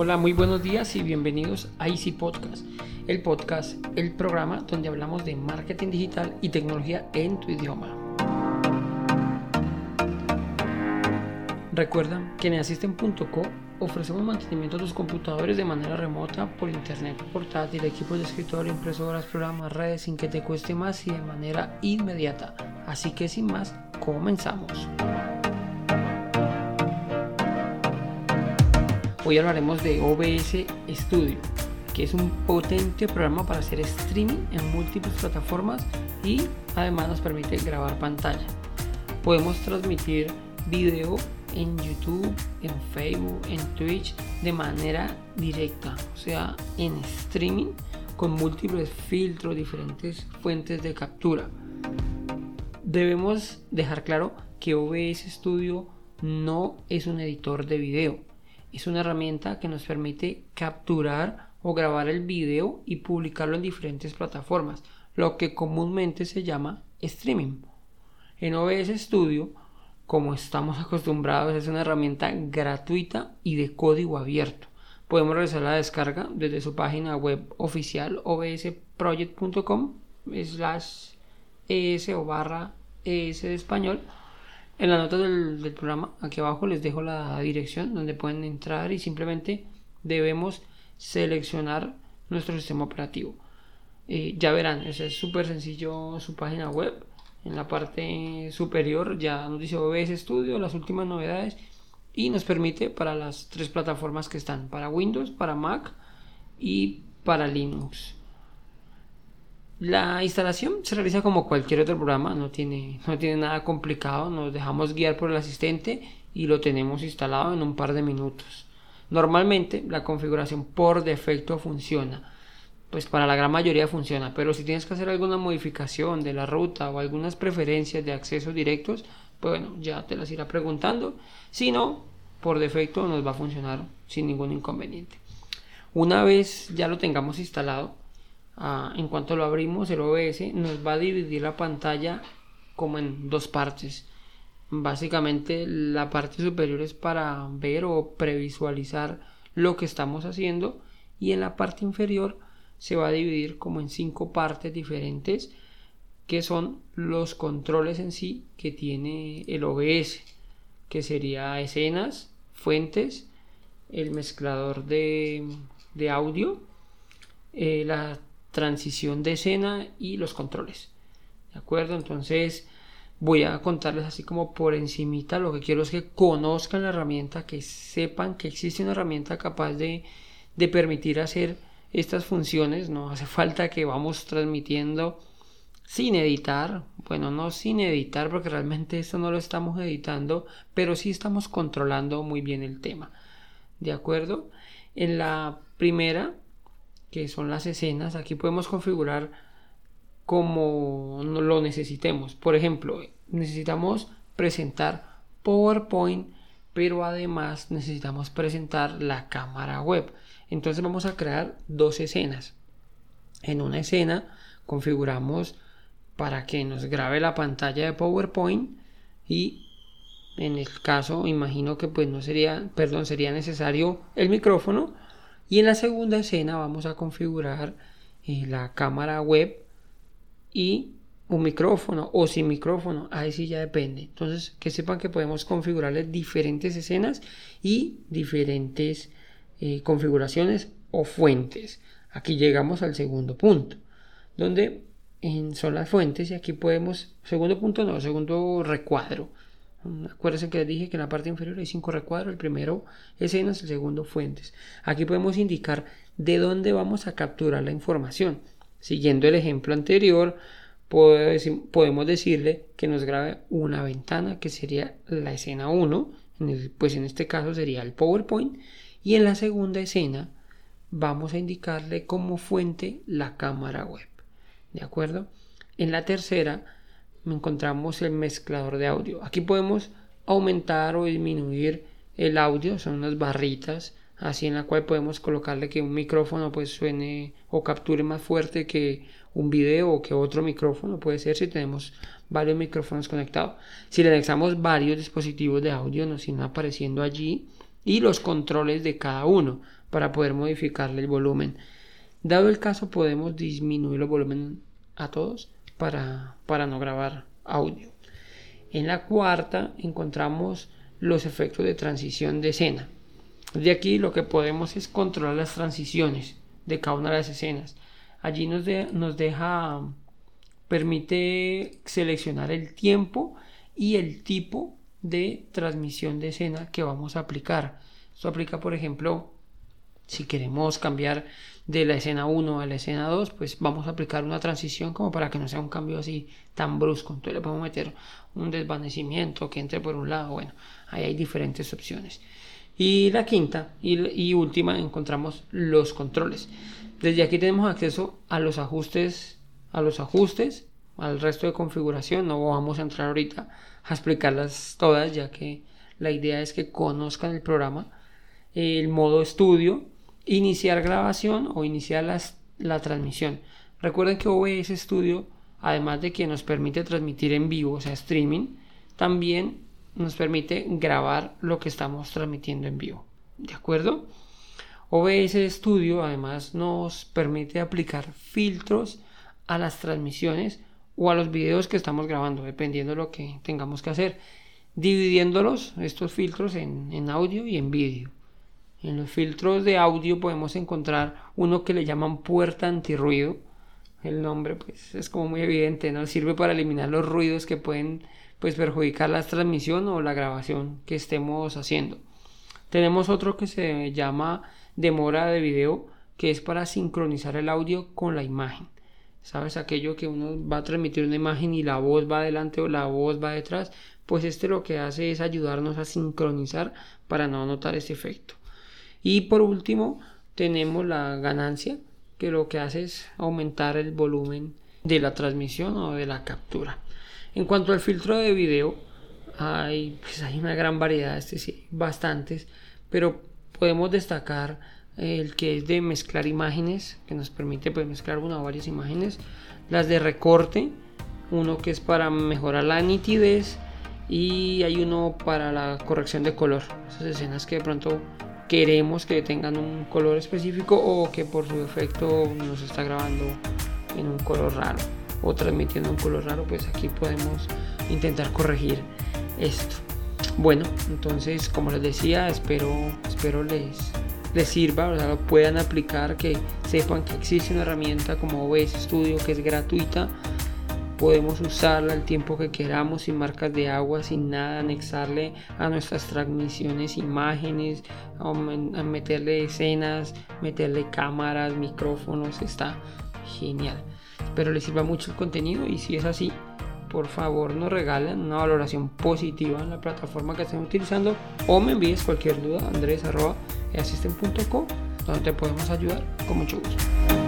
Hola, muy buenos días y bienvenidos a Easy Podcast, el podcast, el programa donde hablamos de marketing digital y tecnología en tu idioma. Recuerda que en asisten.co ofrecemos mantenimiento de tus computadores de manera remota por internet, portátil, equipos de escritorio, impresoras, programas, redes sin que te cueste más y de manera inmediata. Así que sin más, comenzamos. Hoy hablaremos de OBS Studio, que es un potente programa para hacer streaming en múltiples plataformas y además nos permite grabar pantalla. Podemos transmitir video en YouTube, en Facebook, en Twitch de manera directa, o sea, en streaming con múltiples filtros, diferentes fuentes de captura. Debemos dejar claro que OBS Studio no es un editor de video es una herramienta que nos permite capturar o grabar el video y publicarlo en diferentes plataformas, lo que comúnmente se llama streaming. En OBS Studio, como estamos acostumbrados, es una herramienta gratuita y de código abierto. Podemos realizar la descarga desde su página web oficial obsproject.com slash es o barra es de español en la nota del, programa, aquí abajo les dejo la dirección donde pueden entrar y simplemente debemos seleccionar nuestro sistema operativo. Eh, ya verán, es súper sencillo su página web. En la parte superior ya nos dice OBS Studio, las últimas novedades y nos permite para las tres plataformas que están, para Windows, para Mac y para Linux. La instalación se realiza como cualquier otro programa, no tiene, no tiene nada complicado, nos dejamos guiar por el asistente y lo tenemos instalado en un par de minutos. Normalmente la configuración por defecto funciona, pues para la gran mayoría funciona, pero si tienes que hacer alguna modificación de la ruta o algunas preferencias de acceso directos, pues bueno, ya te las irá preguntando. Si no, por defecto nos va a funcionar sin ningún inconveniente. Una vez ya lo tengamos instalado, En cuanto lo abrimos el OBS nos va a dividir la pantalla como en dos partes. Básicamente la parte superior es para ver o previsualizar lo que estamos haciendo y en la parte inferior se va a dividir como en cinco partes diferentes que son los controles en sí que tiene el OBS que sería escenas, fuentes, el mezclador de, audio, eh, la transición de escena y los controles. ¿De acuerdo? Entonces voy a contarles así como por encimita. Lo que quiero es que conozcan la herramienta, que sepan que existe una herramienta capaz de, de permitir hacer estas funciones. No hace falta que vamos transmitiendo sin editar. Bueno, no sin editar porque realmente esto no lo estamos editando, pero sí estamos controlando muy bien el tema. ¿De acuerdo? En la primera que son las escenas, aquí podemos configurar como lo necesitemos. Por ejemplo, necesitamos presentar PowerPoint, pero además necesitamos presentar la cámara web. Entonces vamos a crear dos escenas. En una escena configuramos para que nos grabe la pantalla de PowerPoint y en el caso imagino que pues no sería, perdón, sería necesario el micrófono y en la segunda escena vamos a configurar eh, la cámara web y un micrófono o sin micrófono, ahí sí ya depende. Entonces, que sepan que podemos configurarle diferentes escenas y diferentes eh, configuraciones o fuentes. Aquí llegamos al segundo punto, donde son las fuentes y aquí podemos, segundo punto no, segundo recuadro. Acuérdense que les dije que en la parte inferior hay cinco recuadros. El primero escenas, el segundo fuentes. Aquí podemos indicar de dónde vamos a capturar la información. Siguiendo el ejemplo anterior, podemos decirle que nos grabe una ventana que sería la escena 1. pues en este caso sería el PowerPoint. Y en la segunda escena vamos a indicarle como fuente la cámara web. ¿De acuerdo? En la tercera encontramos el mezclador de audio. Aquí podemos aumentar o disminuir el audio, son unas barritas así en la cual podemos colocarle que un micrófono pues suene o capture más fuerte que un video o que otro micrófono puede ser si tenemos varios micrófonos conectados si le anexamos varios dispositivos de audio nos irán apareciendo allí y los controles de cada uno para poder modificarle el volumen. Dado el caso, podemos disminuir el volumen a todos para, para no grabar audio. En la cuarta encontramos los efectos de transición de escena. De aquí lo que podemos es controlar las transiciones de cada una de las escenas. Allí nos, nos deja, permite seleccionar el tiempo y el tipo de transmisión de escena que vamos a aplicar. Esto aplica, por ejemplo, si queremos cambiar de la escena 1 a la escena 2, pues vamos a aplicar una transición como para que no sea un cambio así tan brusco. Entonces le podemos meter un desvanecimiento que entre por un lado. Bueno, ahí hay diferentes opciones. Y la quinta y, última encontramos los controles. Desde aquí tenemos acceso a los ajustes, a los ajustes, al resto de configuración. No vamos a entrar ahorita a explicarlas todas, ya que la idea es que conozcan el programa. El modo estudio, iniciar grabación o iniciar la transmisión. Recuerden que OBS Studio, además de que nos permite transmitir en vivo, o sea, streaming, también nos permite grabar lo que estamos transmitiendo en vivo. ¿De acuerdo? OBS Studio además nos permite aplicar filtros a las transmisiones o a los videos que estamos grabando, dependiendo de lo que tengamos que hacer, dividiéndolos, estos filtros, en, en audio y en vídeo. En los filtros de audio podemos encontrar uno que le llaman puerta antirruido. El nombre pues es como muy evidente, ¿no? Sirve para eliminar los ruidos que pueden pues perjudicar la transmisión o la grabación que estemos haciendo. Tenemos otro que se llama demora de video, que es para sincronizar el audio con la imagen. ¿Sabes? Aquello que uno va a transmitir una imagen y la voz va adelante o la voz va detrás, pues este lo que hace es ayudarnos a sincronizar para no notar ese efecto. Y por último, tenemos la ganancia, que lo que hace es aumentar el volumen de la transmisión o de la captura. En cuanto al filtro de video, hay, pues hay una gran variedad, este sí, bastantes, pero podemos destacar el que es de mezclar imágenes, que nos permite pues, mezclar una o varias imágenes, las de recorte, uno que es para mejorar la nitidez y hay uno para la corrección de color, esas escenas que de pronto queremos que tengan un color específico o que por su efecto nos está grabando en un color raro o transmitiendo un color raro, pues aquí podemos intentar corregir esto. Bueno, entonces como les decía, espero, espero les, les sirva, o sea, lo puedan aplicar, que sepan que existe una herramienta como OBS Studio que es gratuita Podemos usarla el tiempo que queramos sin marcas de agua, sin nada, anexarle a nuestras transmisiones imágenes, meterle escenas, meterle cámaras, micrófonos, está genial. Espero les sirva mucho el contenido y si es así, por favor nos regalen una valoración positiva en la plataforma que estén utilizando o me envíes cualquier duda andres.asisten.co donde te podemos ayudar con mucho gusto.